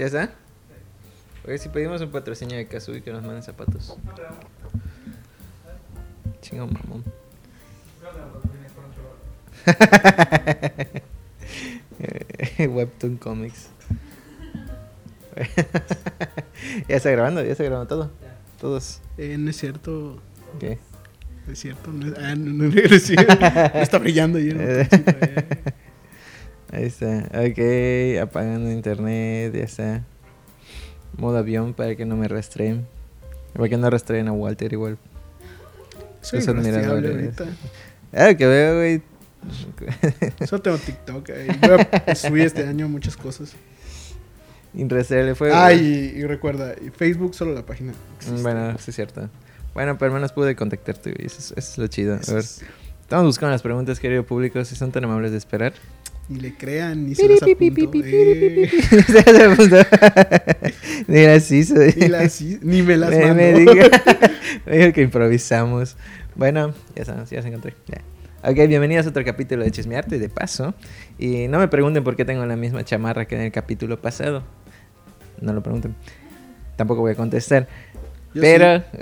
¿Ya está? Oye, si pedimos un patrocinio de Kazooie que nos manden zapatos. Chingo mamón. Webtoon Comics. ya está grabando, ya está grabando todo. Todos. Eh, no es cierto. ¿Qué? Es cierto. No es, ah, no, no, no. No está brillando. Ahí está. Ok, apagando internet, ya está. Modo avión para que no me rastreen. Para que no rastreen a Walter igual. Soy inrastreable admiradores. ahorita. Ah, que veo, güey. Solo tengo TikTok. eh. Voy a subir este año muchas cosas. Inrastreable fue. Ah, y, y recuerda, y Facebook solo la página. existe. Bueno, sí es cierto. Bueno, pero al menos pude contactarte, güey. Eso, es- eso es lo chido. A ver, es- estamos buscando las preguntas, querido público. Si son tan amables de esperar. Ni le crean, ni se las apunto. eh. Mira, sí, soy. Ni, las, ni me las me, mando. me me dijo que improvisamos. Bueno, ya sabes, ya se encontré. Ya. Ok, bienvenidos a otro capítulo de Chismearte de paso. Y no me pregunten por qué tengo la misma chamarra que en el capítulo pasado. No lo pregunten. Tampoco voy a contestar. Yo pero.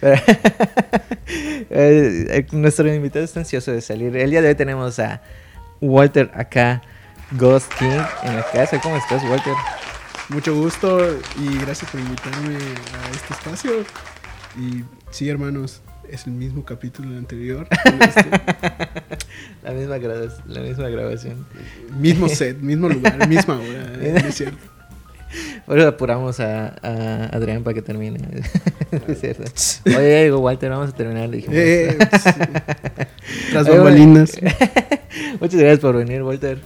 pero- Eh, eh, nuestro invitado está ansioso de salir. El día de hoy tenemos a Walter acá, Ghost King, en la casa. ¿Cómo estás, Walter? Mucho gusto y gracias por invitarme a este espacio. Y sí, hermanos, es el mismo capítulo del anterior. este La misma, la misma grabación. mismo set, mismo lugar, misma hora. eh, es cierto. Ahora apuramos a, a Adrián para que termine. es cierto. Oye, digo, Walter, vamos a terminar. dijimos. Eh. Las bambalinas. Muchas gracias por venir, Walter.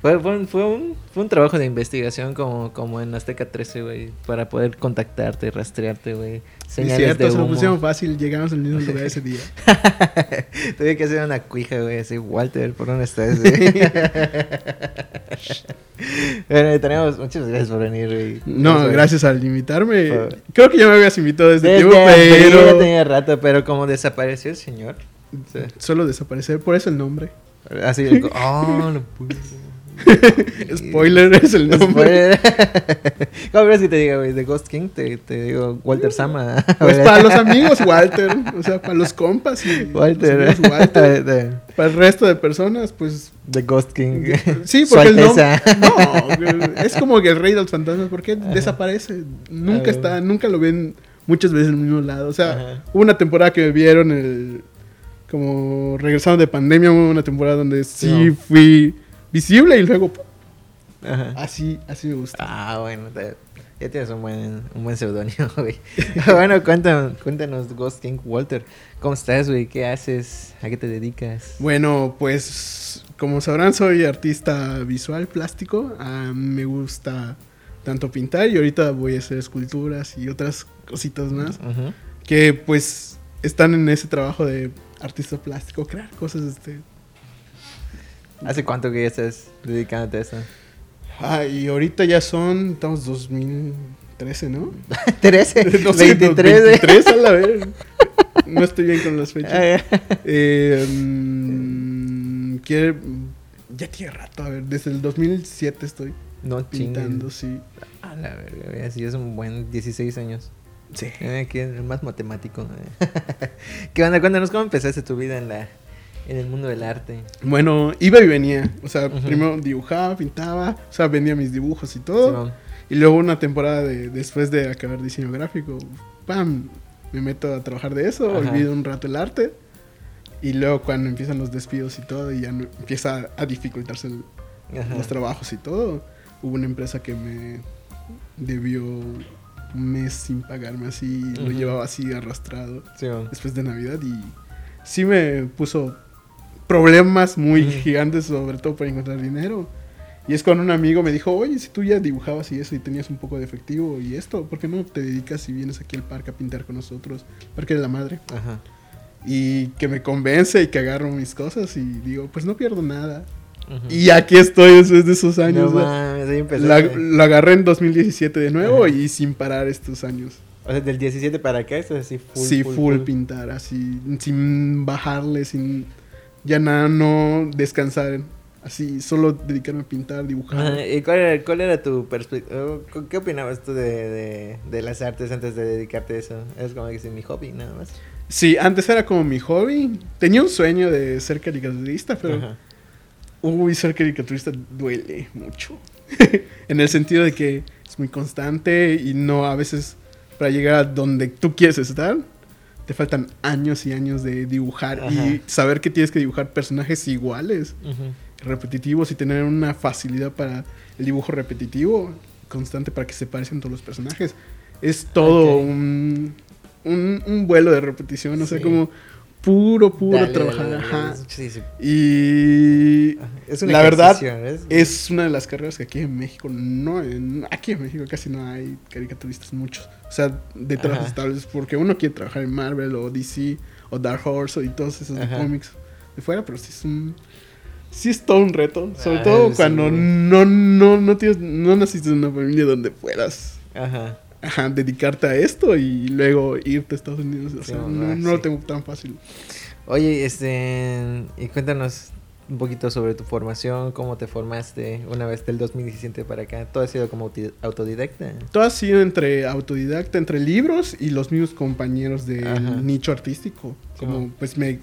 Fue, fue, un, fue, un, fue un trabajo de investigación como, como en Azteca 13, güey. Para poder contactarte, rastrearte, güey. Es Señales cierto, de se lo humo. pusieron fácil. Llegamos al mismo lugar ese día. Tuve que hacer una cuija, güey, así, Walter, ¿por dónde estás? bueno, tenemos, muchas gracias por venir, güey. No, gracias al invitarme. Por- Creo que ya me habías invitado desde Desde tiempo, abril ya pero tenía rato, pero como desapareció el señor. sí. solo desaparecer, por eso el nombre. Así, oh, no pude. Spoiler es el nombre. Spoiler. ¿Cómo ves si te digo, güey, de Ghost King? Te, te digo Walter Sama. Pues para los amigos, Walter. O sea, para los compas y los Walter. amigos, Walter. de, Para el resto de personas, pues. de Ghost King. Sí, porque el nombre. No, es como que el rey de los fantasmas, porque desaparece. Nunca está, nunca lo ven muchas veces en el mismo lado. O sea, Ajá. hubo una temporada que me vieron el. Como regresando de pandemia, hubo una temporada donde sí Sí. fui visible y luego. Ajá. Así, así me gusta. Ah, bueno, te- ya tienes un buen, un buen seudónimo, güey. bueno, cuéntanos, cuéntanos, Ghost King Walter. ¿Cómo estás, güey? ¿Qué haces? ¿A qué te dedicas? Bueno, pues como sabrán soy artista visual plástico. Ah, me gusta tanto pintar y ahorita voy a hacer esculturas y otras cositas más Ujú. que pues están en ese trabajo de artista plástico, crear cosas este. ¿Hace cuánto que ya estás dedicándote a eso? Ah, y ahorita ya son estamos 2013, ¿no? 13, No sé, 23, güey. 23 a la vez. No estoy bien con las fechas. Ya. Eh, mm, quiere- ya tiene rato, a ver, desde el 2007 estoy No pintando, sí. A la verga, así es un buen 16 años. Sí. Eh, Aquí el más matemático. güey. ¿Qué onda? Cuéntanos cómo empezaste tu vida en la en el mundo del arte. Bueno, iba y venía. O sea, Ujú. primero dibujaba, pintaba, o sea, vendía mis dibujos y todo. Simón. Y luego una temporada de, después de acabar diseño gráfico, ¡pam! Me meto a trabajar de eso, Ajá. olvido un rato el arte. Y luego cuando empiezan los despidos y todo, y ya no- empieza a dificultarse el- los trabajos y todo, hubo una empresa que me debió un mes sin pagarme así, lo Ujú. llevaba así arrastrado Simón. después de Navidad y sí me puso problemas muy Ujú. gigantes, sobre todo para encontrar dinero. Y es cuando un amigo me dijo, oye, si tú ya dibujabas y eso y tenías un poco de efectivo y esto, ¿por qué no te dedicas y vienes aquí al parque a pintar con nosotros? Parque de la Madre. Ajá. Y que me convence y que agarro mis cosas y digo, pues no pierdo nada. Y aquí estoy después de esos años. No ¿no? mames, ahí La- lo agarré en 2017 de nuevo Ajá. y sin parar estos años. O sea, del 17 para acá, esto es así full. sí, full, pintar, así, sin bajarle, sin ya nada, no descansar. así, solo dedicarme a pintar, dibujar. ¿Y cuál era, cuál era tu perspectiva? ¿Qué opinabas tú de, de, de las artes antes de dedicarte a eso? Es como que mi hobby, nada más. Sí, antes era como mi hobby. Tenía un sueño de ser caricaturista, pero... Ajá. Uy, ser caricaturista duele mucho. en el sentido de que es muy constante y no a veces para llegar a donde tú quieres estar, te faltan años y años de dibujar Ajá. y saber que tienes que dibujar personajes iguales, repetitivos y tener una facilidad para el dibujo repetitivo constante para que se parecen todos los personajes. Es todo un, un, un vuelo de repetición, o sea, Sí. como puro, puro Dale, trabajar. dale, dale, sí, sí. Y. Es un la verdad es una de las carreras que aquí en México no, en- aquí en México casi no hay caricaturistas muchos. O sea, de trabajos Ajá. estables porque uno quiere trabajar en Marvel o DC o Dark Horse y todos esos de cómics de fuera, pero sí es un sí es todo un reto, sobre Ah, todo sí. cuando no no no tienes no naciste en una familia donde puedas Ajá. Ajá, dedicarte a esto y luego irte a Estados Unidos, o sea, no, no lo tengo tan fácil. Oye, este, y cuéntanos un poquito sobre tu formación, cómo te formaste una vez del 2017 para acá. ¿Todo ha sido como autodidacta? Todo ha sido entre autodidacta, entre libros y los mismos compañeros del Ajá. nicho artístico. Como pues me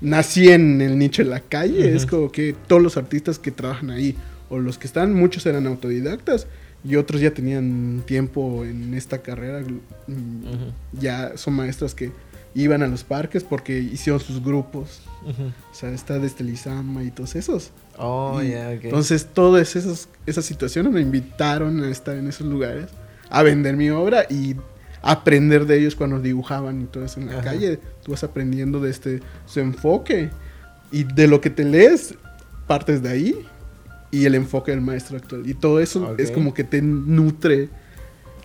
nací en el nicho de la calle, es como que todos los artistas que trabajan ahí o los que están, muchos eran autodidactas y otros ya tenían tiempo en esta carrera, mm, Ujú. ya son maestros que iban a los parques porque hicieron sus grupos. Ujú. O sea, está desde Lizama y todos esos. Oh, Y ya, ok. Entonces, todas esas, esas situaciones me invitaron a estar en esos lugares, a vender mi obra y aprender de ellos cuando dibujaban y todo eso en la Ajá. calle. Tú vas aprendiendo de este, su enfoque y de lo que te lees, partes de ahí y el enfoque del maestro actual. Y todo eso Ok. es como que te nutre.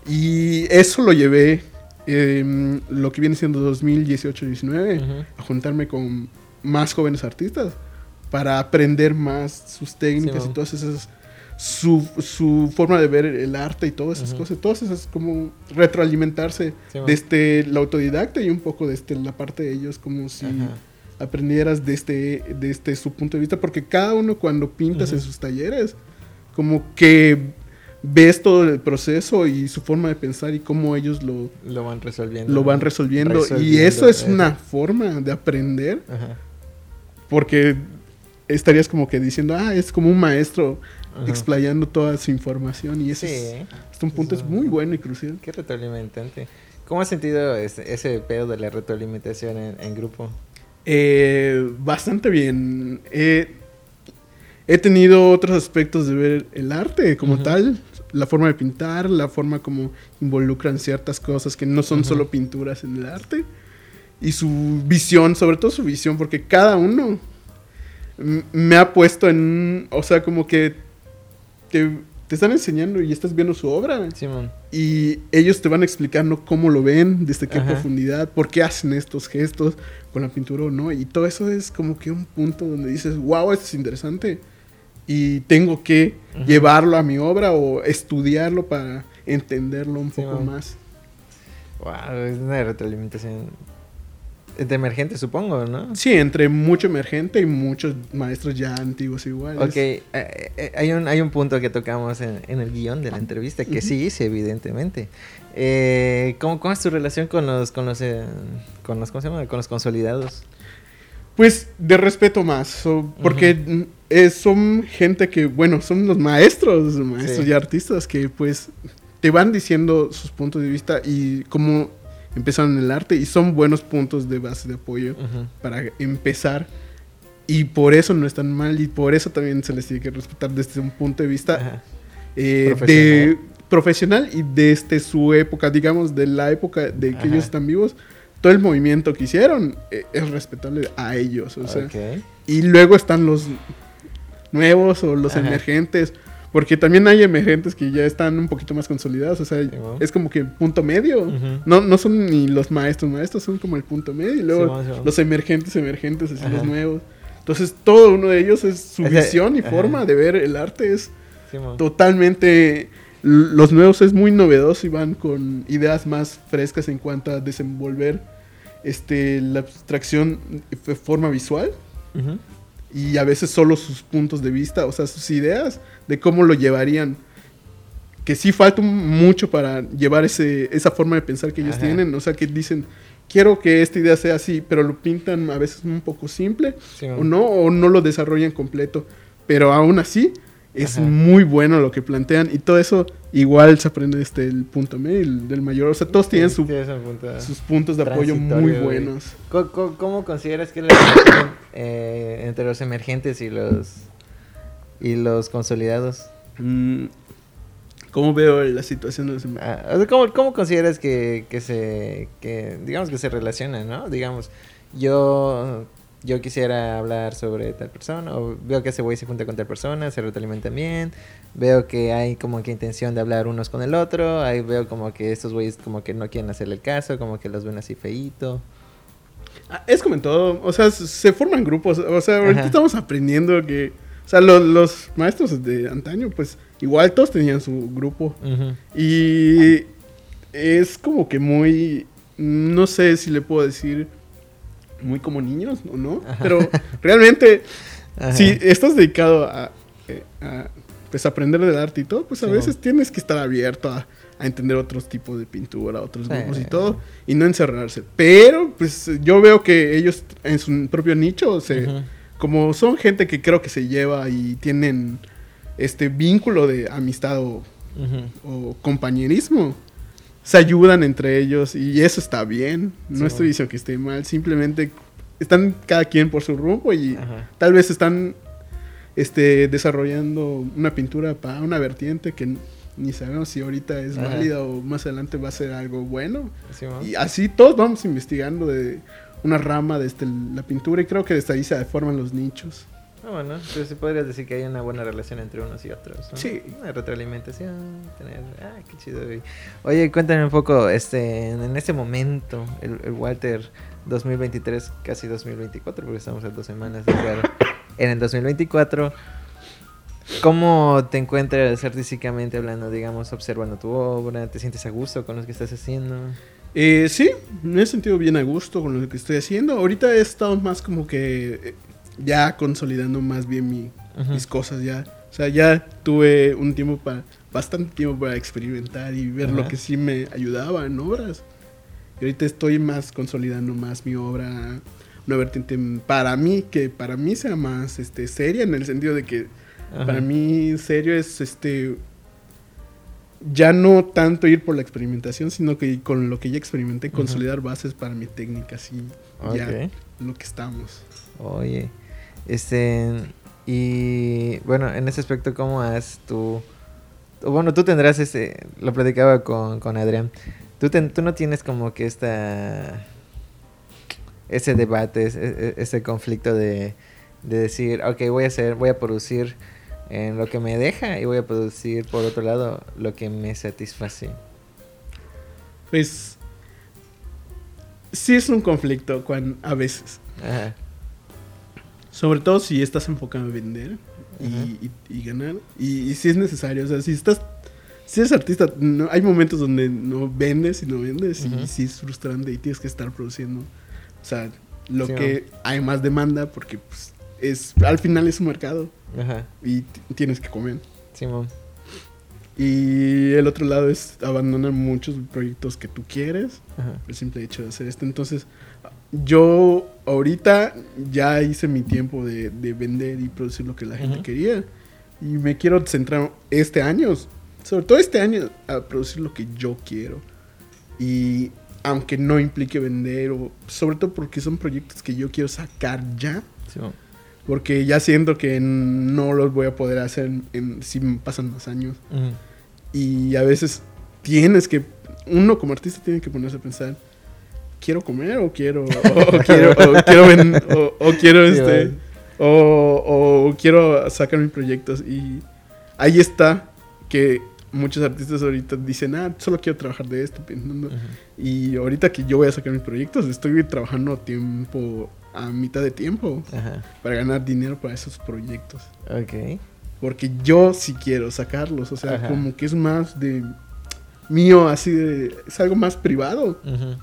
Y eso lo llevé, em, lo que viene siendo 2018-19 Ujú. a juntarme con más jóvenes artistas para aprender más sus técnicas Sí, y todas esas su, su forma de ver el arte y todas esas Ujú. cosas, todas esas como retroalimentarse Sí, desde la autodidacta y un poco desde la parte de ellos como si Ajá. Aprendieras desde, desde su punto de vista, porque cada uno cuando pintas en sus talleres, como que ves todo el proceso y su forma de pensar y cómo ellos lo, Lo van resolviendo. lo van resolviendo. Y eso es eh. una forma de aprender, Ajá. porque estarías como que diciendo, ah, es como un maestro Ajá. explayando toda su información y ese Sí, es, hasta un punto Eso- es muy bueno y crucial. qué retroalimentante. ¿Cómo has sentido ese, ese pedo de la retroalimentación en, en grupo? Eh, bastante bien. Eh, he tenido otros aspectos de ver el arte como tal, la forma de pintar, la forma como involucran ciertas cosas que no son solo pinturas en el arte y su visión, sobre todo su visión, porque cada uno me ha puesto en, o sea, como que te están enseñando y estás viendo su obra Simón. y ellos te van explicando cómo lo ven, desde qué Ajá. profundidad, por qué hacen estos gestos con la pintura o no. Y todo eso es como que un punto donde dices, wow, esto es interesante. Y tengo que llevarlo a mi obra o estudiarlo para entenderlo un poco más. Wow, es una retroalimentación de emergente, supongo, ¿no? Sí, entre mucho emergente y muchos maestros ya antiguos iguales. Ok, eh, eh, hay, un, hay un punto que tocamos en, en el guion de la entrevista que sí hice, evidentemente. Eh, ¿cómo, ¿Cómo es tu relación con los, con los, eh, con los, ¿cómo se llama? Con los consolidados? Pues de respeto más, so- porque eh, son gente que, bueno, son los maestros, maestros Sí. y artistas que pues te van diciendo sus puntos de vista y cómo empezaron en el arte y son buenos puntos de base de apoyo para empezar y por eso no están mal y por eso también se les tiene que respetar desde un punto de vista eh, Profesional. de profesional y desde su época, digamos, de la época de que Ajá. ellos están vivos, todo el movimiento que hicieron eh, es respetable a ellos, o sea, y luego están los nuevos o los Ajá. emergentes, porque también hay emergentes que ya están un poquito más consolidados, o sea, es como que punto medio. No, no son ni los maestros maestros, son como el punto medio. Y luego los emergentes emergentes, así Ajá. los nuevos. Entonces, todo uno de ellos es su visión y ajá. forma de ver el arte. Es totalmente... Los nuevos es muy novedoso y van con ideas más frescas en cuanto a desenvolver este, la abstracción de forma visual. Ujú. Y a veces solo sus puntos de vista, o sea, sus ideas de cómo lo llevarían. Que sí falta mucho para llevar ese, esa forma de pensar que ellos Ajá. tienen, o sea, que dicen, quiero que esta idea sea así, pero lo pintan a veces un poco simple, Sí, o no, o no lo desarrollan completo, pero aún así es Ajá. muy bueno lo que plantean y todo eso igual se aprende desde el punto medio el del mayor, o sea, todos tienen su- Sí, es un punto. sus puntos de apoyo muy buenos. ¿Cómo, cómo- consideras que es la relación eh, entre los emergentes y los y los consolidados? Mm, ¿Cómo veo la situación de los em- Ah, o sea, ¿cómo, cómo consideras que, que se que digamos que se relacionan, no? Digamos, yo yo quisiera hablar sobre tal persona o veo que ese güey se junta con tal persona, se retroalimentan bien, veo que hay como que intención de hablar unos con el otro, ahí veo como que estos güeyes como que no quieren hacerle el caso, como que los ven así feíto. Ah, Es como en todo, o sea, se forman grupos, o sea, ahorita Ajá. estamos aprendiendo que, o sea, lo- los maestros de antaño, pues igual todos tenían su grupo y es como que muy, no sé si le puedo decir muy como niños o no, Ajá. pero realmente Ajá. si estás dedicado a, eh, a, pues aprender del arte y todo, pues a Sí. veces tienes que estar abierto a, a entender otros tipos de pintura, otros Sí. grupos y todo, y no encerrarse. Pero pues yo veo que ellos en su propio nicho, se, Ujú. como son gente que creo que se lleva y tienen este vínculo de amistad o compañerismo, se ayudan entre ellos y eso está bien. No Sí, estoy diciendo que esté mal, simplemente están cada quien por su rumbo y Ajá. tal vez están este, desarrollando una pintura para una vertiente que ni sabemos si ahorita es Ajá. válida o más adelante va a ser algo bueno. Y así todos vamos investigando de una rama de este, la pintura y creo que desde ahí se forman los nichos. Ah, bueno, entonces sí podrías decir que hay una buena relación entre unos y otros. ¿no? Sí. Una retroalimentación, tener... Ah, qué chido, güey. Oye, cuéntame un poco, este, en, este momento, el, el Walter 2023, casi 2024, porque estamos a dos semanas de entrar en el 2024. ¿Cómo te encuentras artísticamente hablando, digamos, observando tu obra? ¿Te sientes a gusto con lo que estás haciendo? Eh, sí, me he sentido bien a gusto con lo que estoy haciendo. Ahorita he estado más como que eh, ya consolidando más bien mi, mis cosas ya. O sea, ya tuve un tiempo para, bastante tiempo para experimentar y ver lo que sí me ayudaba en obras. Y ahorita estoy más consolidando más mi obra, una vertiente para mí, que para mí sea más este, seria en el sentido de que Ajá. para mí serio es este ya no tanto ir por la experimentación, sino que con lo que ya experimenté consolidar bases para mi técnica, así ya lo que estamos. Oye, este, y bueno, en ese aspecto, ¿cómo has tú? Bueno, tú tendrás ese, lo platicaba con, con Adrián, tú, ten- tú no tienes como que esta, ese debate, ese, ese conflicto de, de decir, ok, voy a hacer, voy a producir en lo que me deja y voy a producir por otro lado lo que me satisface. Pues sí es un conflicto cuando, a veces, Ajá. Sobre todo si estás enfocado en vender y, Ajá. y- y ganar. Y, y si es necesario, o sea, si estás, si eres artista, no, hay momentos donde no vendes y no vendes y sí es frustrante y tienes que estar produciendo. O sea, lo Sí, que hay más demanda porque pues, es al final es un mercado Ajá. y tienes que comer. Simón. Y el otro lado es abandonar muchos proyectos que tú quieres Ajá. por el simple hecho de hacer esto. Entonces, yo ahorita ya hice mi tiempo de, de vender y producir lo que la gente quería. Y me quiero centrar este año, sobre todo este año, a producir lo que yo quiero. Y aunque no implique vender, o sobre todo porque son proyectos que yo quiero sacar ya, porque ya siento que no los voy a poder hacer en- si me pasan más años. Y a veces tienes que, uno como artista tiene que ponerse a pensar, ¿quiero comer o quiero, o, quiero, o quiero, ven- o, o quiero este, o, o quiero sacar mis proyectos? Y ahí está que muchos artistas ahorita dicen, ah, solo quiero trabajar de esto, pensando. Y ahorita que yo voy a sacar mis proyectos, estoy trabajando a tiempo, a mitad de tiempo, Ajá. para ganar dinero para esos proyectos. Ok. Porque yo sí quiero sacarlos. O sea, Ajá. como que es más de mío, así de. Es algo más privado. Ujú.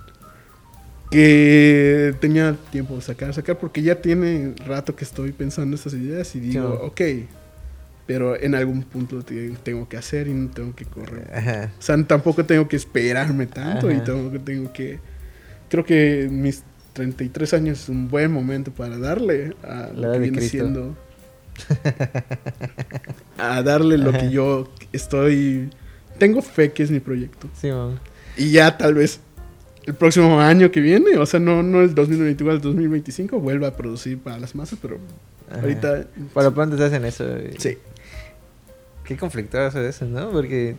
Que tenía tiempo de sacar, sacar, porque ya tiene rato que estoy pensando estas ideas y digo, Sí. ok, pero en algún punto tengo que hacer y no tengo que correr. Ajá. O sea, tampoco tengo que esperarme tanto y Ajá. tampoco tengo que... Creo que mis 33 años es un buen momento para darle a lo que viene Cristo. siendo... a darle lo que yo estoy... Tengo fe que es mi proyecto. Simón. Y ya tal vez el próximo año que viene, o sea, no, no el 2021 al 2025, vuelva a producir para las masas, pero Ajá. ahorita... Por lo pronto estás en eso. Sí. Qué conflictuoso eso, ¿no? Porque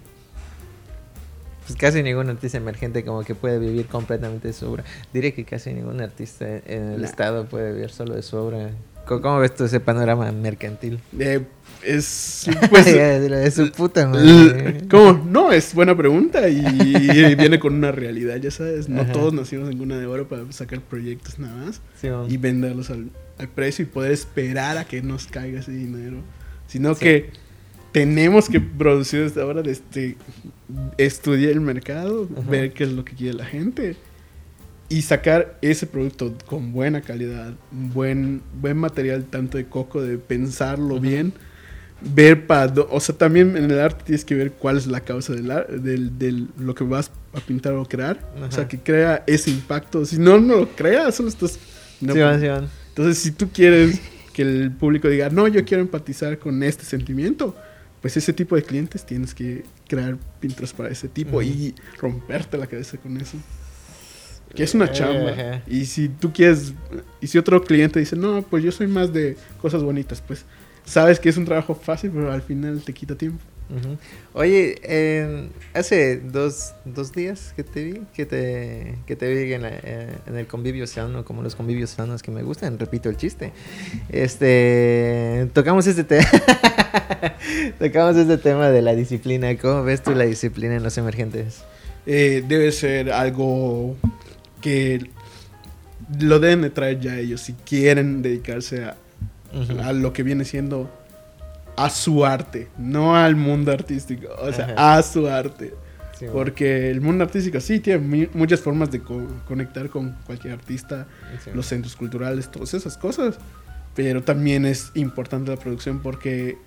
pues casi ningún artista emergente como que puede vivir completamente de su obra. Diré que casi ningún artista en el Nah. estado puede vivir solo de su obra. ¿Cómo, cómo ves tú ese panorama mercantil? Eh, es... Pues, de, de su puta madre. ¿Cómo? No, es buena pregunta y, viene con una realidad, ya sabes. No Ajá. todos nacimos en cuna de oro para sacar proyectos nada más y venderlos al, al precio y poder esperar a que nos caiga ese dinero. Sino Sí. que tenemos que producir desde ahora, desde estudiar el mercado, Ajá. ver qué es lo que quiere la gente y sacar ese producto con buena calidad, buen, buen material, tanto de coco, de pensarlo bien, ver para... O sea, también en el arte tienes que ver cuál es la causa del, del, del- lo que vas a pintar o crear. O sea, que crea ese impacto. Si no, no lo creas, solo estás... no, Simón, Simón. entonces, si tú quieres que el público diga, no, yo quiero empatizar con este sentimiento, pues ese tipo de clientes tienes que crear pinturas para ese tipo y romperte la cabeza con eso. Que es una Eh, chamba. Y si tú quieres, y si otro cliente dice, no, pues yo soy más de cosas bonitas, pues sabes que es un trabajo fácil, pero al final te quita tiempo. Oye, hace dos, dos días que te vi, que te, que te vi en, la- eh, en el convivio sano, como los convivios sanos que me gustan, repito el chiste. Este, tocamos este tema, tocamos este tema de la disciplina. ¿Cómo ves tú la disciplina en los emergentes? Eh, debe ser algo que lo deben de traer ya ellos si quieren dedicarse a, Ujú. a lo que viene siendo a su arte, no al mundo artístico, o sea, Ajá. a su arte. Sí. Porque el mundo artístico sí tiene muchas formas de co- conectar con cualquier artista, Sí. los centros culturales, todas esas cosas. Pero también es importante la producción porque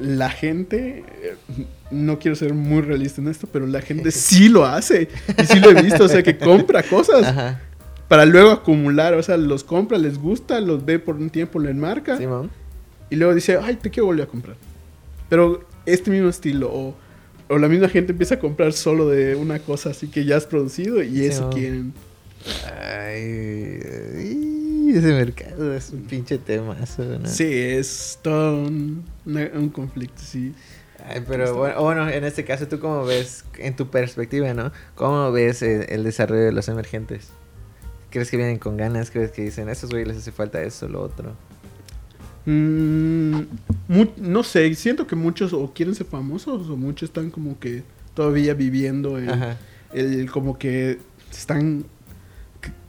la gente, eh, no quiero ser muy realista en esto, pero la gente sí lo hace. Y sí lo he visto, o sea, que compra cosas Ajá. Para luego acumular, o sea, los compra, les gusta, los ve por un tiempo, lo enmarca y luego dice, ay, te quiero volver a comprar. Pero este mismo estilo, o, o la misma gente empieza a comprar solo de una cosa así que ya has producido y Sí, eso quieren. Ay, ay, ese mercado es un pinche temazo, ¿no? Sí, es todo un, una- un conflicto, sí. Ay, pero bueno, bueno, en este caso, ¿tú cómo ves, en tu perspectiva, ¿no? ¿Cómo ves el, el desarrollo de los emergentes? ¿Crees que vienen con ganas? ¿Crees que dicen, a estos güeyes les hace falta eso, lo otro? Mm, no sé, siento que muchos o quieren ser famosos o muchos están como que todavía viviendo el, el como que se están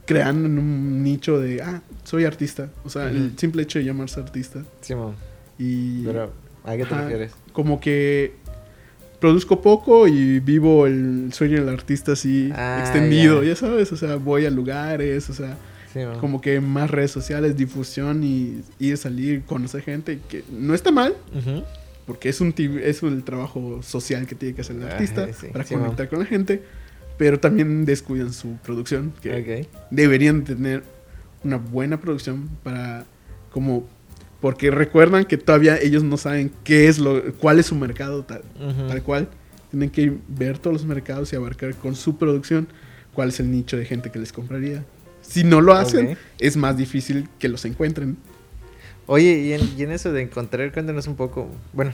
creando en un nicho de, ah, soy artista. O sea, el simple hecho de llamarse artista. Simón, Y pero ¿a qué te Ajá. refieres? como que produzco poco y vivo el sueño del artista así Ah, extendido, ya. ya. sabes, o sea, voy a lugares, o sea, como que más redes sociales, difusión y ir a salir, conocer gente, que no está mal, porque es un es el trabajo social que tiene que hacer el artista sí, para sí, conectar con la gente, pero también descuidan su producción, que deberían tener una buena producción para como porque recuerdan que todavía ellos no saben qué es lo cuál es su mercado tal, tal cual tienen que ver todos los mercados y abarcar con su producción cuál es el nicho de gente que les compraría si no lo hacen es más difícil que los encuentren Oye, y en, y en eso de encontrar, cuéntanos un poco. Bueno,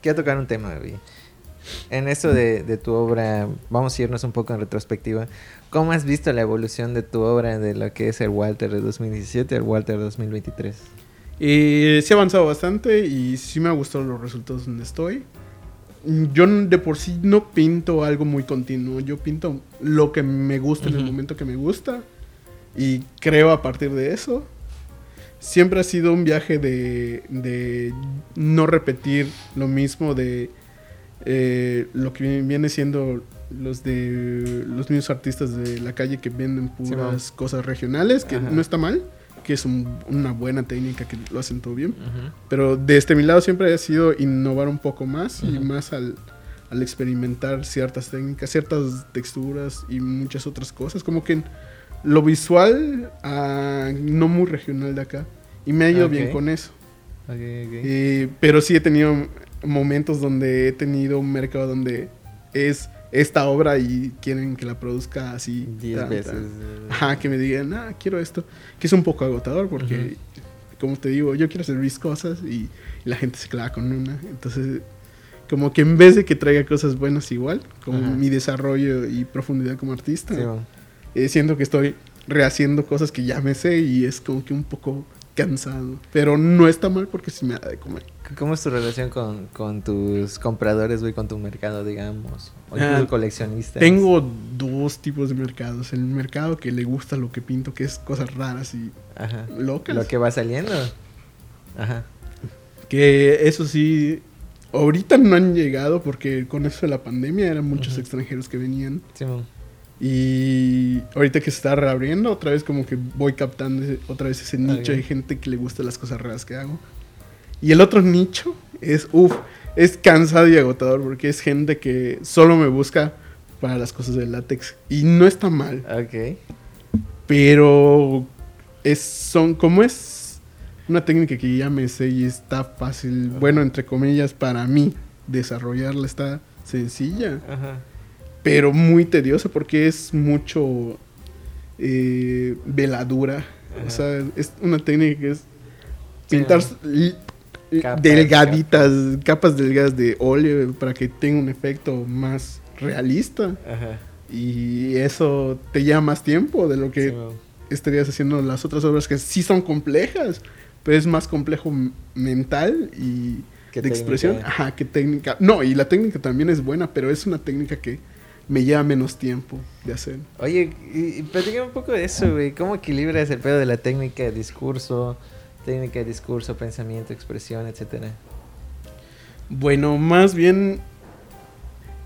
quiero tocar un tema, Gaby. En eso de, de tu obra, vamos a irnos un poco en retrospectiva. ¿Cómo has visto la evolución de tu obra de lo que es el Walter de 2017 al Walter 2023? Eh, sí ha avanzado bastante y sí me ha gustado los resultados donde estoy. Yo de por sí no pinto algo muy continuo. Yo pinto lo que me gusta en el momento que me gusta y creo a partir de eso. Siempre ha sido un viaje de, de no repetir lo mismo de eh, lo que viene siendo los de los mismos artistas de la calle que venden puras cosas regionales, que Ajá. no está mal, que es un- una buena técnica que lo hacen todo bien. Ujú. Pero desde mi lado siempre ha sido innovar un poco más y más al, al experimentar ciertas técnicas, ciertas texturas y muchas otras cosas. Como que lo visual, ah, no muy regional de acá. Y me ha ido Ok. bien con eso. Eh, pero sí he tenido momentos donde he tenido un mercado donde es esta obra y quieren que la produzca así. Diez tan, veces. tan. Ajá, que me digan, ah, quiero esto. Que es un poco agotador porque, como te digo, yo quiero hacer mis cosas y, y la gente se clava con una. Entonces, como que en vez de que traiga cosas buenas igual, como mi desarrollo y profundidad como artista, Simón. eh, siento que estoy rehaciendo cosas que ya me sé y es como que un poco cansado. Pero no está mal porque sí me da de comer. ¿Cómo es tu relación con, con tus compradores, güey, con tu mercado, digamos? O Ah, coleccionistas. Tengo dos tipos de mercados. El mercado que le gusta lo que pinto, que es cosas raras y Ajá. locas. Lo que va saliendo. Ajá. Que eso sí, ahorita no han llegado porque con eso de la pandemia eran muchos extranjeros que venían. Simón. Y ahorita que se está reabriendo, otra vez como que voy captando ese- otra vez ese nicho Ok. de gente que le gusta las cosas raras que hago. Y el otro nicho es, uff, es cansado y agotador porque es gente que solo me busca para las cosas de látex. Y no está mal. Ok. Pero es, son, como es una técnica que ya me sé y está fácil, Ajá. bueno, entre comillas, para mí, desarrollarla está sencilla, Ajá. Pero muy tediosa porque es mucho eh, veladura. Ajá. O sea, es una técnica que es pintar Sí. li- Capas, delgaditas, capas delgadas de óleo para que tenga un efecto más realista. Ajá. Y eso te lleva más tiempo de lo que estarías haciendo las otras obras que sí son complejas, pero es más complejo mental y ¿Qué de expresión. Ajá, que técnica. No, y la técnica también es buena, pero es una técnica que me lleva menos tiempo de hacer. Oye, platícame un poco de eso, güey. ¿Cómo equilibras el pedo de la técnica de discurso, técnica de discurso, pensamiento, expresión, etcétera? Bueno, más bien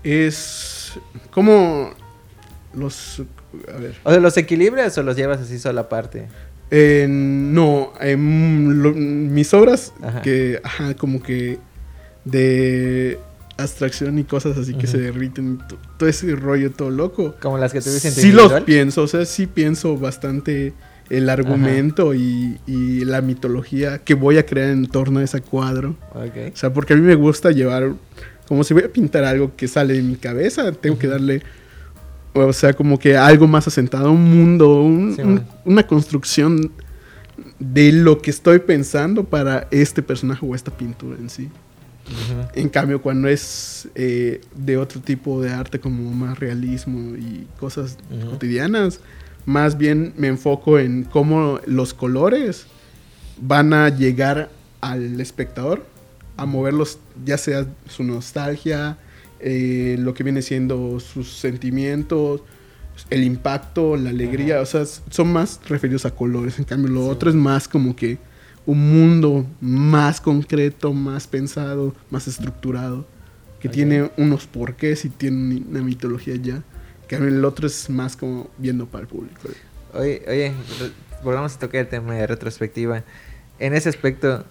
es como los... A ver. O sea, ¿los equilibras o los llevas así sola aparte? Eh, no, em, lo- mis obras Ajá. que, ajá, como que de abstracción y cosas así que se derriten, to- todo ese rollo todo loco. Como las que en tu Sí los pienso, o sea, sí pienso bastante el argumento y, y la mitología que voy a crear en torno a ese cuadro. O sea, porque a mí me gusta llevar, como si voy a pintar algo que sale de mi cabeza, tengo que darle, o sea, como que algo más asentado, un mundo, un- Sí, un- man. una construcción de lo que estoy pensando para este personaje o esta pintura en sí. En cambio, cuando es eh, de otro tipo de arte, como más realismo y cosas cotidianas, más bien me enfoco en cómo los colores van a llegar al espectador, a moverlos, ya sea su nostalgia, eh, lo que viene siendo sus sentimientos, el impacto, la alegría, Ajá. o sea, son más referidos a colores. En cambio, lo Sí. otro es más como que un mundo más concreto, más pensado, más estructurado, que tiene unos porqués y tiene una mitología ya. Que el otro es más como viendo para el público. Oye, oye, volvamos a tocar el tema de retrospectiva. En ese aspecto,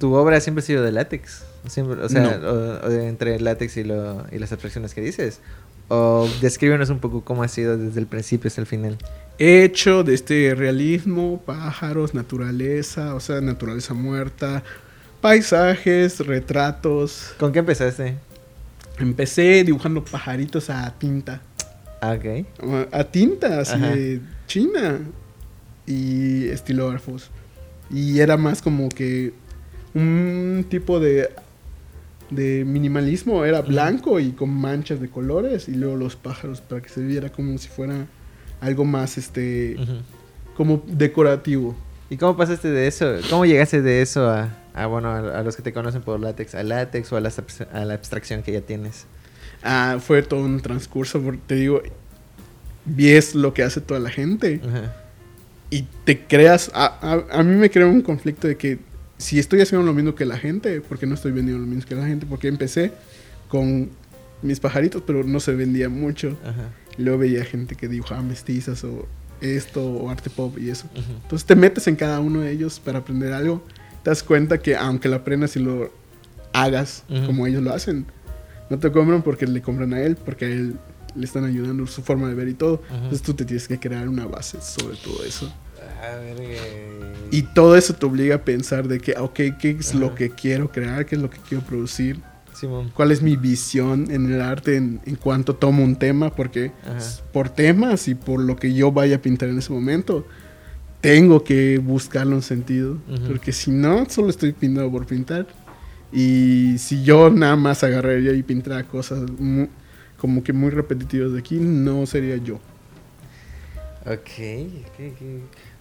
¿tu obra siempre ha sido de látex? Siempre, o sea, No. o- o de entre el látex y, lo, y las abstracciones que dices. O descríbenos un poco cómo ha sido desde el principio hasta el final. He hecho de este realismo, pájaros, naturaleza, o sea, naturaleza muerta, paisajes, retratos. ¿Con qué empezaste? Empecé dibujando pajaritos a tinta. Ah, ok. A tinta, así Ajá. de China. Y estilógrafos. Y era más como que un tipo de, de minimalismo. Era blanco y con manchas de colores. Y luego los pájaros para que se viera como si fuera algo más, este, como decorativo. ¿Y cómo pasaste de eso? ¿Cómo llegaste de eso a, a, bueno, a, a los que te conocen por látex, al látex o a la, a la abstracción que ya tienes? Ah, fue todo un transcurso, porque te digo, ves lo que hace toda la gente. Ajá. y te creas, a, a- a mí me crea un conflicto de que si estoy haciendo lo mismo que la gente, porque no estoy vendiendo lo mismo que la gente, porque empecé con mis pajaritos, pero no se vendía mucho. Ajá. Luego veía gente que dibujaba mestizas o esto o arte pop y eso. Entonces te metes en cada uno de ellos para aprender algo. Te das cuenta que aunque lo aprendas y lo hagas como ellos lo hacen, no te compran porque le compran a él, porque a él le están ayudando su forma de ver y todo. Entonces tú te tienes que crear una base sobre todo eso. Ah, verga. Y todo eso te obliga a pensar de que, ok, ¿qué es lo que quiero crear? ¿Qué es lo que quiero producir? Simón. ¿Cuál es mi visión en el arte en, en cuanto tomo un tema? Porque Ajá. por temas y por lo que yo vaya a pintar en ese momento, tengo que buscarle un sentido. Porque si no, solo estoy pintando por pintar. Y si yo nada más agarraría y pintara cosas como que muy repetitivas de aquí, no sería yo. Ok, ok, ok.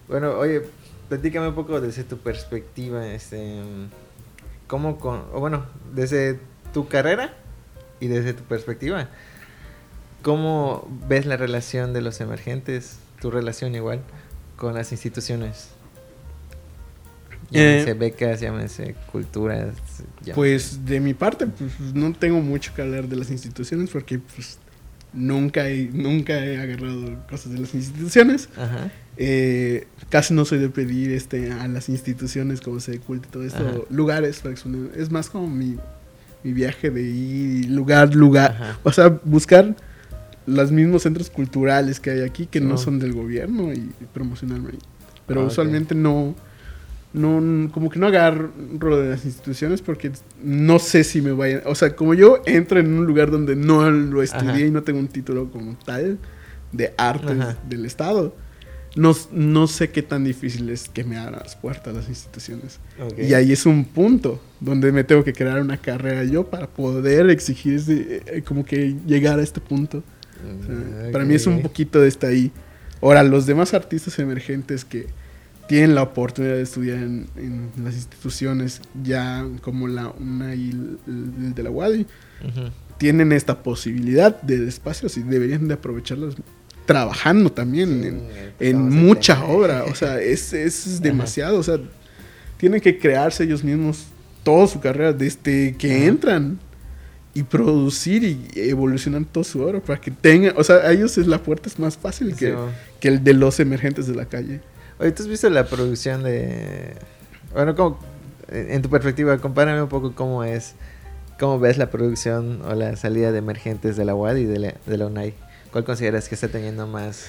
Bueno, oye, platícame un poco desde tu perspectiva, este, ¿cómo con, o bueno, desde tu carrera y desde tu perspectiva, ¿cómo ves la relación de los emergentes, tu relación igual, con las instituciones? Llámense Eh, becas, llámense culturas. llámense- Pues de mi parte, pues no tengo mucho que hablar de las instituciones porque pues nunca he, nunca he agarrado cosas de las instituciones. Ajá. Eh, casi no soy de pedir este, a las instituciones como se culto y todo esto, Ajá. lugares. para exponer. Es más como mi, mi viaje de ir lugar, lugar. Ajá. O sea, buscar los mismos centros culturales que hay aquí que no No. son del gobierno y, promocionarme ahí. Pero Ah, usualmente no, no, como que no agarro de las instituciones porque no sé si me vayan, o sea, como yo entro en un lugar donde no lo estudié Ajá. y no tengo un título como tal de artes Ajá. del Estado, no, no sé qué tan difícil es que me abran las puertas las instituciones. Y ahí es un punto donde me tengo que crear una carrera yo para poder exigir, ese- eh, como que llegar a este punto. O sea, Mm, Para mí es un poquito de esta ahí. Ahora, los demás artistas emergentes que tienen la oportunidad de estudiar en, en las instituciones, ya como la UNA y el, el de la UADI, tienen esta posibilidad de espacios y deberían de aprovecharlos trabajando también Sí, en, en mucha obra. O sea, es, es demasiado. O sea, tienen que crearse ellos mismos toda su carrera desde que Ajá. entran y producir y evolucionar toda su obra para que tengan, o sea, a ellos es la puerta es más fácil Sí, que, que el de los emergentes de la calle. Oye, ¿tú has visto la producción de... Bueno, como, en tu perspectiva, compárame un poco cómo es, cómo ves la producción o la salida de emergentes de la UAD y de la, de la UNAI. ¿Cuál consideras que está teniendo más,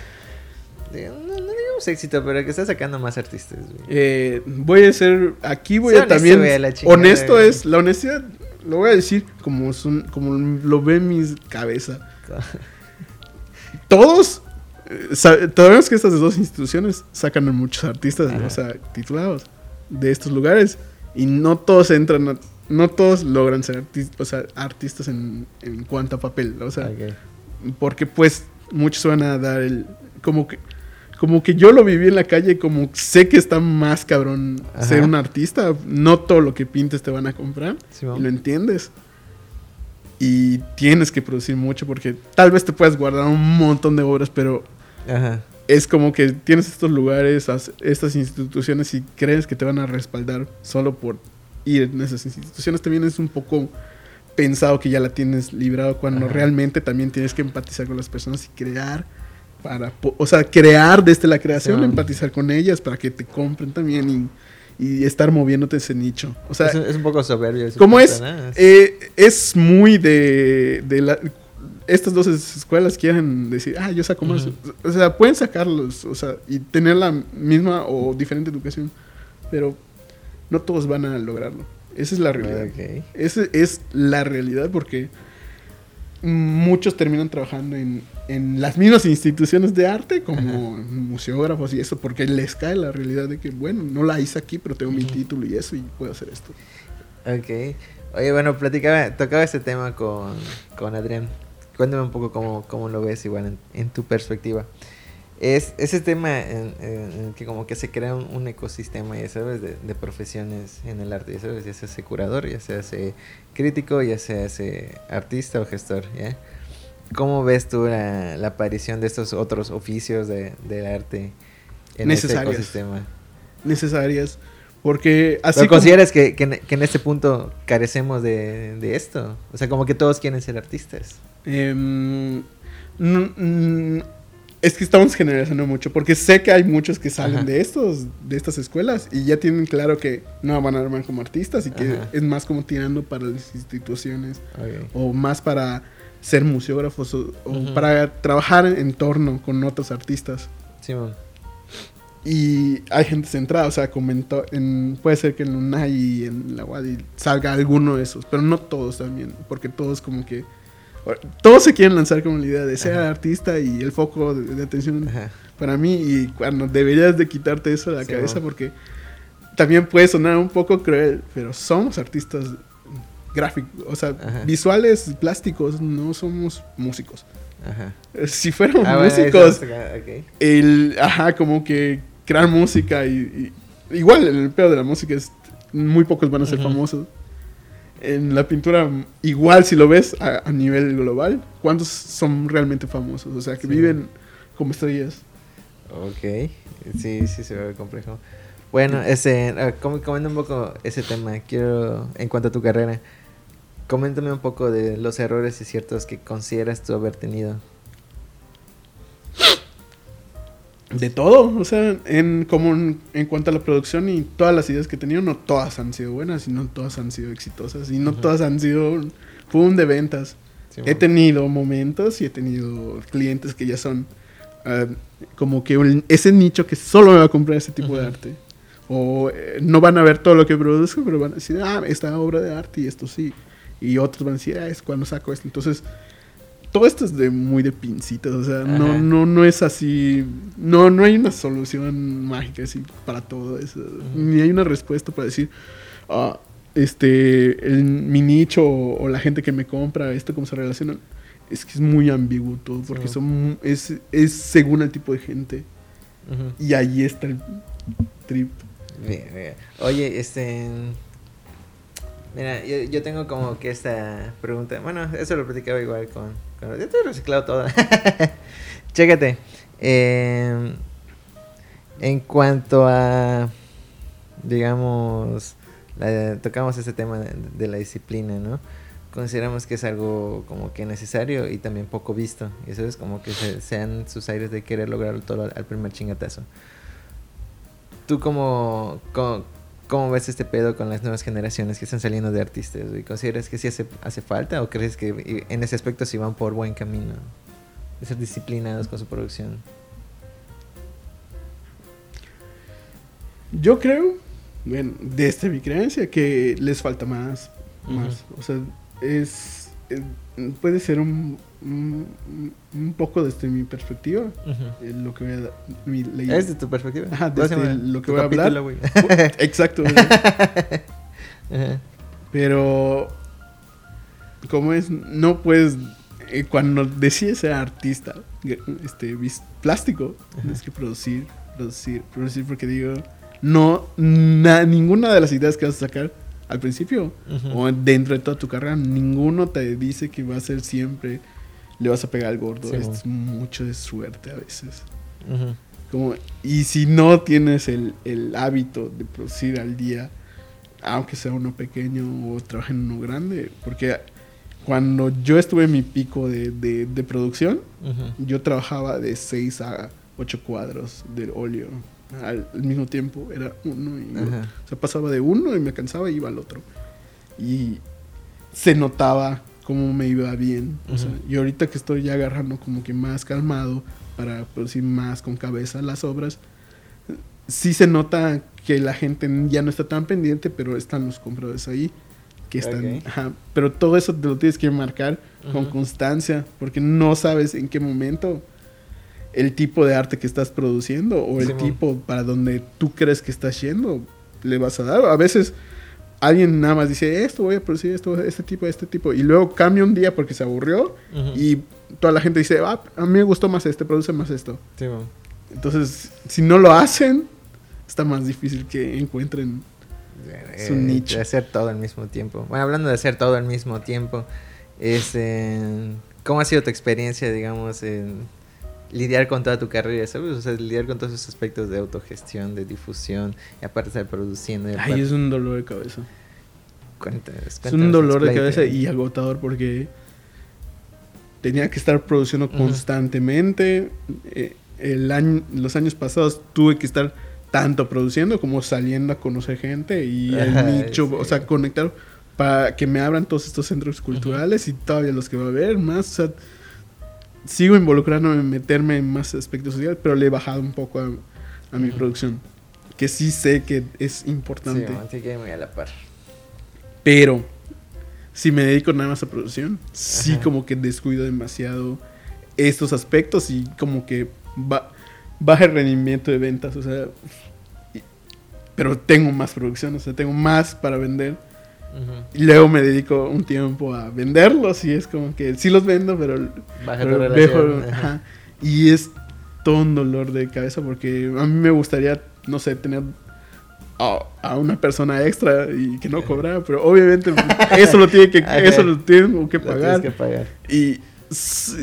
no, no digamos éxito, pero que está sacando más artistas? Eh, voy a ser, aquí voy a también, a chingada, honesto güey. es, la honestidad, lo voy a decir como, son, como lo ve mi cabeza. Todos, eh, sa- sabemos que estas dos instituciones sacan a muchos artistas, Ajá. o sea, titulados de estos lugares y no todos entran, a- no todos logran ser o sea, artistas en, en cuanto a papel, o sea. Porque pues muchos van a dar el como que como que yo lo viví en la calle como sé que está más cabrón Ajá. ser un artista no todo lo que pintes te van a comprar y lo entiendes y tienes que producir mucho porque tal vez te puedas guardar un montón de obras pero Ajá. es como que tienes estos lugares as- estas instituciones y crees que te van a respaldar solo por ir en esas instituciones también es un poco pensado que ya la tienes librado cuando Ajá. realmente también tienes que empatizar con las personas y crear para o sea crear desde la creación empatizar con ellas para que te compren también y, y estar moviéndote ese nicho o sea es, un- es un poco soberbio. su ¿Cómo punto, es? eh, es muy de, de la- estas dos escuelas quieren decir, ah, yo saco más. O sea, pueden sacarlos, o sea, y tener la misma o diferente educación, pero no todos van a lograrlo. Esa es la realidad. Ok. Esa es la realidad porque muchos terminan trabajando en, en las mismas instituciones de arte como museógrafos y eso porque les cae la realidad de que, bueno, no la hice aquí, pero tengo mi título y eso y puedo hacer esto. Ok. Oye, bueno, platicaba, tocaba este tema con, con Adrián. Cuéntame un poco cómo, cómo lo ves igual en, en tu perspectiva. Es ese tema en, que como que se crea un, un ecosistema, ya sabes, de, de profesiones en el arte, ya sabes, ya se hace curador, ya se hace crítico, ya se hace artista o gestor, ¿ya? ¿Cómo ves tú la, la aparición de estos otros oficios de, del arte en este ecosistema? necesarias Porque así ¿Pero como- consideras que, que en, que en este punto carecemos de, de esto? O sea, como que todos quieren ser artistas. Em, es que estamos generalizando mucho, porque sé que hay muchos que salen Ajá. de estos, de estas escuelas y ya tienen claro que no van a armar como artistas y que Ajá. es más como tirando para las instituciones o más para ser museógrafos o, para trabajar en torno con otros artistas. Simón. Y hay gente centrada, o sea, comentó, en, puede ser que en UNAI y en la UADI salga alguno de esos, pero no todos también, porque todos como que... Todos se quieren lanzar como la idea de ser Ajá. artista y el foco de, de atención Ajá. para mí y cuando deberías de quitarte eso de la Sí, cabeza porque también puede sonar un poco cruel, pero somos artistas gráficos, o sea, Ajá. visuales, plásticos, no somos músicos. Ajá. Si fuéramos Ah, músicos, el, ajá, como que crear música y, y- igual el pedo de la música es muy pocos van a ser famosos. En la pintura, igual si lo ves a, a nivel global, ¿cuántos son realmente famosos? O sea, que Sí. viven como estrellas. Ok, sí, sí se ve complejo. Bueno, ese, ah, com- comenta un poco ese tema. Quiero, en cuanto a tu carrera, coméntame un poco de los errores y ciertos que consideras tú haber tenido. De todo, o sea, en, como en, en cuanto a la producción y todas las ideas que he tenido, no todas han sido buenas y no todas han sido exitosas y no todas han sido boom de ventas. Sí, He tenido momentos y he tenido clientes que ya son ah, como que un- ese nicho que solo me va a comprar ese tipo de arte. O eh, no van a ver todo lo que produzco, pero van a decir, ah, esta obra de arte y esto sí. Y otros van a decir, ah, es cuando saco esto. Entonces, todo esto es de muy de pincitas. O sea, no, Ajá. no, no es así. No, no hay una solución mágica así para todo eso. Ni hay una respuesta para decir, ah, este, el, mi nicho o, o la gente que me compra, esto cómo se relacionan. Es que es muy ambiguo todo, porque Sí. son, es, es según el tipo de gente. Y ahí está el trip. Bien, bien. Oye, este. Mira, yo, yo tengo como que esta pregunta. Bueno, eso lo platicaba igual con. Yo he reciclado todo. Chécate. eh, en cuanto a. Digamos. tocamos este tema de, la disciplina, ¿no? Consideramos que es algo como que necesario y también poco visto. Y eso es como que se, sean sus aires de querer lograrlo todo al, primer chingatazo. ¿Tú cómo, cómo, cómo ves este pedo con las nuevas generaciones que están saliendo de artistas? güey? ¿Consideras que sí hace, hace falta o crees que en ese aspecto sí van por buen camino? De ser disciplinados con su producción. Yo creo, bueno, desde mi creencia, que les falta más. más. O sea, es. Eh, puede ser un, un, un poco desde mi perspectiva. eh, lo que voy a. mi ¿Es de tu perspectiva? Ajá, ¿Cómo se desde llama lo que voy a hablar. Exacto. Pero. Como es, no puedes. eh, cuando decides ser artista, este, plástico, tienes que producir, producir, producir, porque digo, no, na- ninguna de las ideas que vas a sacar al principio o dentro de toda tu carrera, ninguno te dice que va a ser siempre, le vas a pegar al gordo. Sí, es mucho de suerte a veces. Como, y si no tienes el, el hábito de producir al día, aunque sea uno pequeño o trabaje en uno grande, porque cuando yo estuve en mi pico de, de- de producción, yo trabajaba de 6 a 8 cuadros del óleo al, al mismo tiempo, era uno y o sea, pasaba de uno y me cansaba y iba al otro. Y se notaba cómo me iba bien. O sea, y ahorita que estoy ya agarrando como que más calmado para producir más con cabeza las obras, sí se nota que la gente ya no está tan pendiente, pero están los compradores ahí. Que están, ajá, pero todo eso te lo tienes que marcar con constancia, porque no sabes en qué momento el tipo de arte que estás produciendo o el tipo para donde tú crees que estás yendo le vas a dar. A veces alguien nada más dice, esto voy a producir, esto, este tipo, este tipo, y luego cambia un día porque se aburrió y toda la gente dice, ah, a mí me gustó más este, produce más esto. Sí. Entonces, si no lo hacen, está más difícil que encuentren. Es un Eh, nicho. De hacer todo al mismo tiempo. Bueno, hablando de hacer todo al mismo tiempo, este, ¿cómo ha sido tu experiencia, digamos, en, lidiar con toda tu carrera, ¿sabes? O sea, lidiar con todos esos aspectos de autogestión, de difusión, y aparte estar produciendo. Ay, aparte- es un dolor de cabeza. Cuéntanos, Es un dolor de cabeza y agotador porque tenía que estar produciendo constantemente. Eh, el año, los años pasados tuve que estar tanto produciendo como saliendo a conocer gente y el Ajá, nicho, sí. o sea, conectar para que me abran todos estos centros culturales y todavía los que va a haber más. O sea, sigo involucrándome en meterme en más aspectos sociales, pero le he bajado un poco a, a mi Ujú. producción, que sí sé que es Sí, importante. sí que muy a la par. Pero si me dedico nada más a producción, sí Ajá. como que descuido demasiado estos aspectos y como que ba- baja el rendimiento de ventas, o sea, pero tengo más producción, o sea, tengo más para vender. Y luego me dedico un tiempo a venderlos y es como que sí los vendo, pero, Baja pero dejo- ajá. y es todo un dolor de cabeza porque a mí me gustaría, no sé, tener a, a una persona extra y que no cobrara, pero obviamente eso lo tiene que eso lo tengo que pagar que pagar. y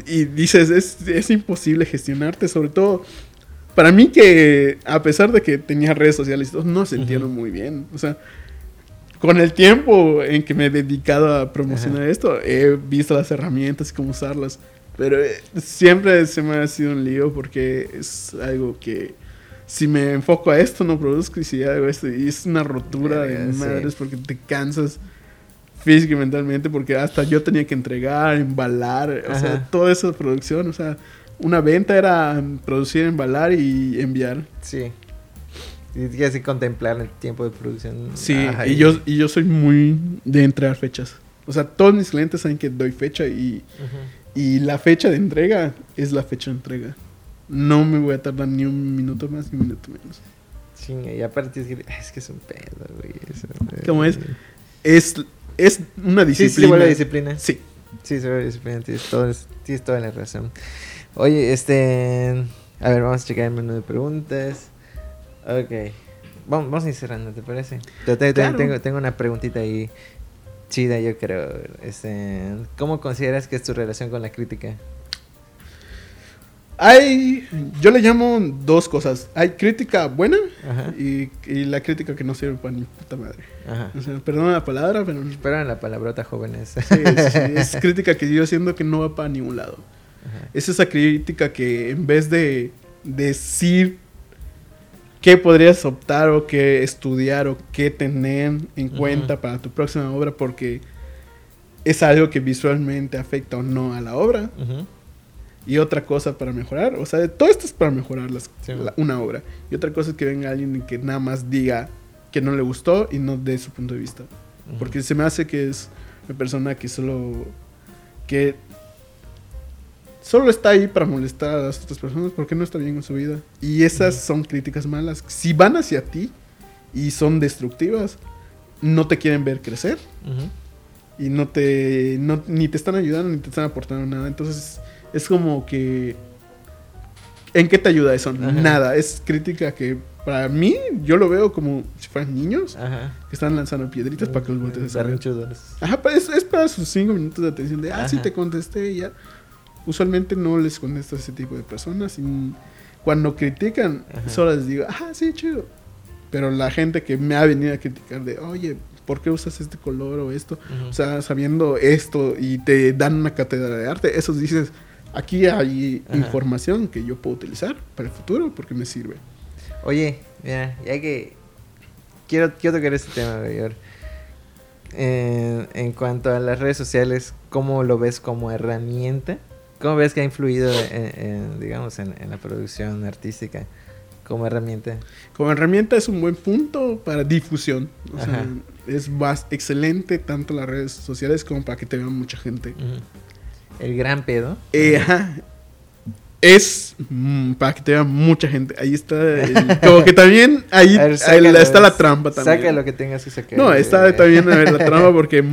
y dices es, es imposible gestionarte, sobre todo para mí que a pesar de que tenía redes sociales y todo, no se entiendo Ujú. muy bien, o sea, con el tiempo en que me he dedicado a promocionar esto, he visto las herramientas y cómo usarlas. Pero eh, siempre se me ha sido un lío porque es algo que si me enfoco a esto no produzco y si hago esto y es una rotura de Verga, sí. madres porque te cansas física y mentalmente porque hasta yo tenía que entregar, embalar, o sea, Ajá. toda esa producción, o sea, una venta era producir, embalar y enviar. Sí. Y que contemplar el tiempo de producción. Sí, Ajá, y yo, y yo soy muy de entregar fechas. O sea, todos mis clientes saben que doy fecha y, y la fecha de entrega es la fecha de entrega. No me voy a tardar ni un minuto más ni un minuto menos. Sí, y aparte tienes que... Es que es un pedo, güey. eso. ¿Cómo es? Es, es una Sí, sí, se disciplina. vuelve disciplina. Sí. Sí, se vuelve disciplina. Tienes, todo, tienes toda la razón. Oye, este... A ver, vamos a checar el menú de preguntas. Ok. Vamos, vamos a ir cerrando, ¿te parece? Claro. tengo, tengo una preguntita ahí chida, yo creo. Este, ¿Cómo consideras que es tu relación con la crítica? Hay, yo le llamo dos cosas. Hay crítica buena y, y la crítica que no sirve para ni puta madre. Ajá. O sea, perdona la palabra, pero en la palabrota jóvenes. sí, sí, es crítica que yo siento que no va para ningún lado. Ajá. Es esa crítica que en vez de decir qué podrías optar o qué estudiar o qué tener en cuenta para tu próxima obra porque es algo que visualmente afecta o no a la obra y otra cosa para mejorar, o sea, todo esto es para mejorar las- Sí. la- una obra y otra cosa es que venga alguien y que nada más diga que no le gustó y no dé su punto de vista. Porque se me hace que es una persona que solo. que. Solo está ahí para molestar a las otras personas porque no está bien en su vida. Y esas son críticas malas. Si van hacia ti y son destructivas, no te quieren ver crecer y no te. no- ni te están ayudando ni te están aportando nada. Entonces es como que. ¿En qué te ayuda eso? Ajá. Nada. Es crítica que para mí yo lo veo como si fueran niños Ajá. que están lanzando piedritas para que los voltees a. Ajá, es, es para sus cinco minutos de atención de, ah, sí, te contesté y ya. Usualmente no les contesto a ese tipo de personas. Y cuando critican, Ajá. solo les digo, ah, sí, chido. Pero la gente que me ha venido a criticar de, oye, ¿por qué usas este color o esto? O sea, sabiendo esto y te dan una cátedra de arte, esos dices, aquí hay Ajá. información que yo puedo utilizar para el futuro porque me sirve. Oye, mira, ya que quiero, quiero tocar este tema, Mayor. Eh, en cuanto a las redes sociales, ¿cómo lo ves como herramienta? ¿Cómo ves que ha influido, en- en, digamos, en, en la producción artística como herramienta? Como herramienta es un buen punto para difusión. O sea, es más excelente tanto las redes sociales como para que te vean mucha gente. El gran pedo. Eh, ajá. Es mm, para que te vean mucha gente. Ahí está. el- como que también ahí, ver, está la trampa también. Saca lo que tengas que sacar. No, está Eh, también a ver, la trampa porque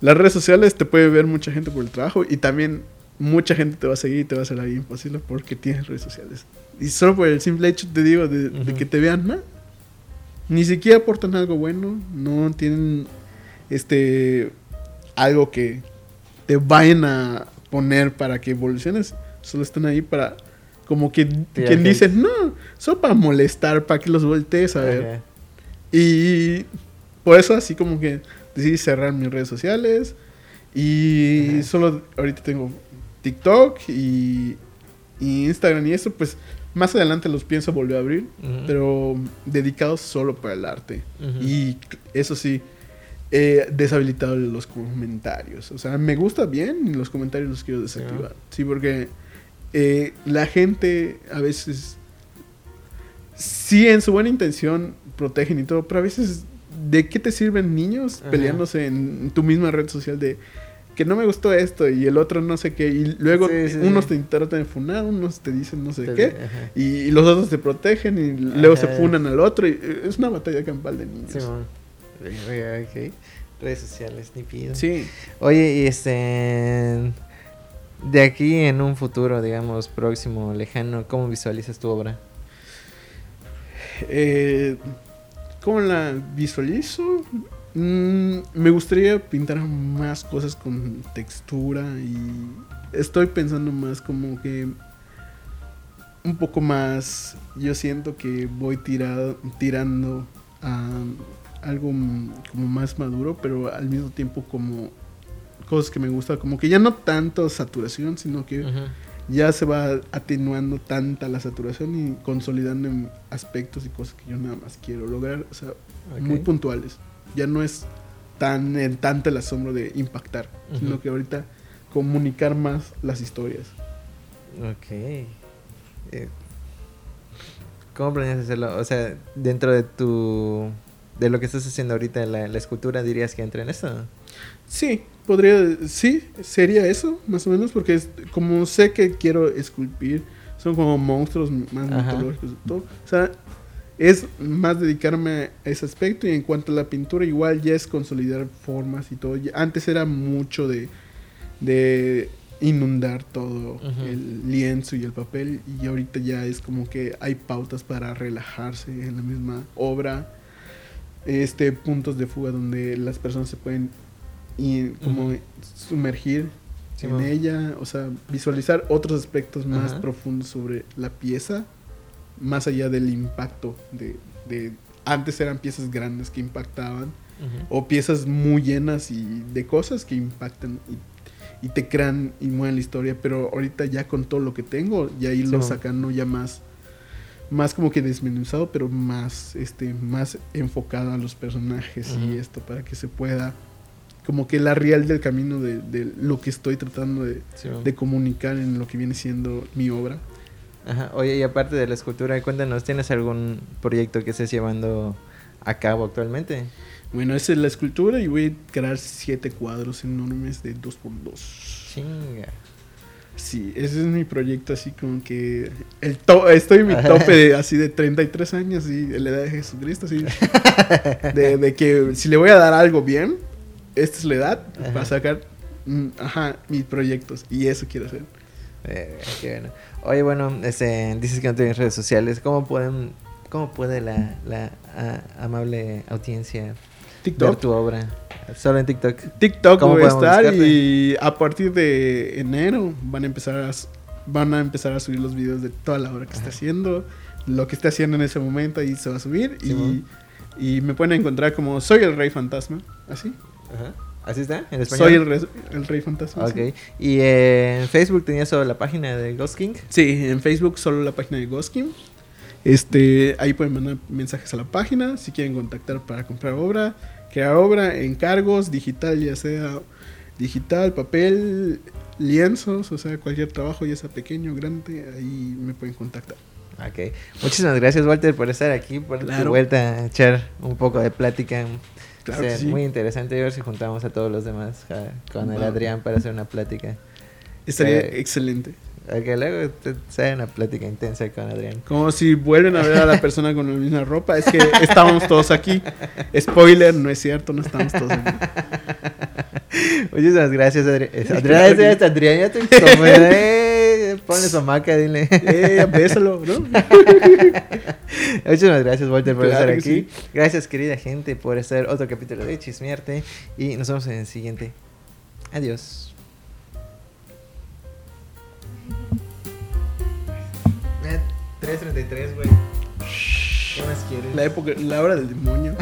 las redes sociales te puede ver mucha gente por el trabajo y también mucha gente te va a seguir y te va a hacer la vida imposible porque tienes redes sociales. Y solo por el simple hecho, te digo, de, de Ujú. que te vean más. Ni siquiera aportan algo bueno, no tienen este algo que te vayan a poner para que evoluciones. Solo están ahí para, como que quien dice, no, solo para molestar, para que los voltees a ver. Ajá. Y por eso así como que decidí cerrar mis redes sociales. Y Ajá. solo ahorita tengo TikTok y, y Instagram y eso, pues más adelante los pienso volver a abrir, pero dedicados solo para el arte. Y eso sí, he deshabilitado los comentarios. O sea, me gusta bien y los comentarios los quiero desactivar. Sí, porque eh, la gente a veces, sí, en su buena intención protegen y todo, pero a veces, ¿de qué te sirven niños Ajá. peleándose en tu misma red social de que no me gustó esto y el otro no sé qué? Y luego Sí, sí, unos sí. te tratan de funar, unos te dicen no sé Te- qué. Y, y los otros te protegen y luego se funan al otro. Y eh, es una batalla campal de niños. Simón. Oiga, ok. Redes sociales, ni pido. Sí. Oye, y este. De aquí en un futuro, digamos, próximo, lejano, ¿cómo visualizas tu obra? Eh, ¿Cómo la visualizo? Mm, me gustaría pintar más cosas con textura y estoy pensando más como que un poco más. Yo siento que voy tirado, tirando a algo como más maduro, pero al mismo tiempo como cosas que me gustan, como que ya no tanto saturación, sino que. Ya se va atenuando tanta la saturación y consolidando en aspectos y cosas que yo nada más quiero lograr, o sea, muy puntuales. Ya no es tan en tanto el asombro de impactar, sino que ahorita comunicar más las historias. Ok. Eh, ¿Cómo planeas hacerlo? O sea, dentro de tu. de lo que estás haciendo ahorita, la, la escultura, dirías que entra en eso. Sí, podría, sí, sería eso, más o menos, porque es- como sé que quiero esculpir, son como monstruos más Ajá. mitológicos y todo. O sea, es más dedicarme a ese aspecto y en cuanto a la pintura, igual ya es consolidar formas y todo. Antes era mucho de, de inundar todo el lienzo y el papel y ahorita ya es como que hay pautas para relajarse en la misma obra este puntos de fuga donde las personas se pueden y como sumergir Sí, en ella, o sea, visualizar otros aspectos más profundos sobre la pieza, más allá del impacto de, de- antes eran piezas grandes que impactaban o piezas muy llenas y de cosas que impactan y, y te crean y mueven la historia, pero ahorita ya con todo lo que tengo, ya Sí, mo. sacando ya más más como que desmenuzado, pero más este más enfocado a los personajes y esto para que se pueda como que la real del camino de, de lo que estoy tratando de, Sí, de comunicar en lo que viene siendo mi obra. Ajá. Oye, y aparte de la escultura, cuéntanos, ¿tienes algún proyecto que estés llevando a cabo actualmente? Bueno, esa es la escultura y voy a crear siete cuadros enormes de 2x2. Chinga. Sí, ese es mi proyecto así como que el to- estoy en mi tope de así de 33 años y la edad de Jesucristo así de, de que si le voy a dar algo bien, esta es la edad Ajá. para sacar mm, ajá, mis proyectos y eso quiero hacer. Eh, qué bueno. Oye, bueno, este, dices que no tienes redes sociales. ¿Cómo pueden, cómo puede la, la a- amable audiencia ver tu obra? Solo en TikTok. TikTok ¿Cómo voy a estar buscarte? y a partir de enero van a empezar a, van a empezar a subir los videos de toda la obra que está haciendo, lo que está haciendo en ese momento ahí se va a subir y, y me pueden encontrar como soy el rey fantasma, así. Ajá. ¿Así está? ¿En español? Soy el, re- el rey fantasma. Ok. sí. ¿Y eh, en Facebook tenías solo la página de Ghost King? Sí, en Facebook solo la página de Goskim. Este, ahí pueden mandar mensajes a la página si quieren contactar para comprar obra, crear obra, encargos, digital, ya sea digital, papel, lienzos, o sea, cualquier trabajo, ya sea pequeño o grande, ahí me pueden contactar. Ok. Muchísimas gracias, Walter, por estar aquí, por tu Claro. vuelta a echar un poco de plática. Claro O sea, que sí. Muy interesante. Ver si juntamos a todos los demás ja, con el. Adrián para hacer una plática. Estaría Eh, excelente. A que luego sea una plática intensa con Adrián. Como si vuelven a ver a la persona con la misma ropa, es que estábamos todos aquí. Spoiler, no es cierto, no estamos todos aquí. Muchísimas gracias, Adrián. Adrián, Adrián, ya te como, ponle su hamaca, dile. Eh, bésalo, ¿no? Muchas gracias, Walter, por estar aquí. Gracias, querida gente, por estar otro capítulo de Chismearte. Y nos vemos en el siguiente. Adiós. Eh, 3.33, güey. ¿Qué más quieres? La época, la hora del demonio.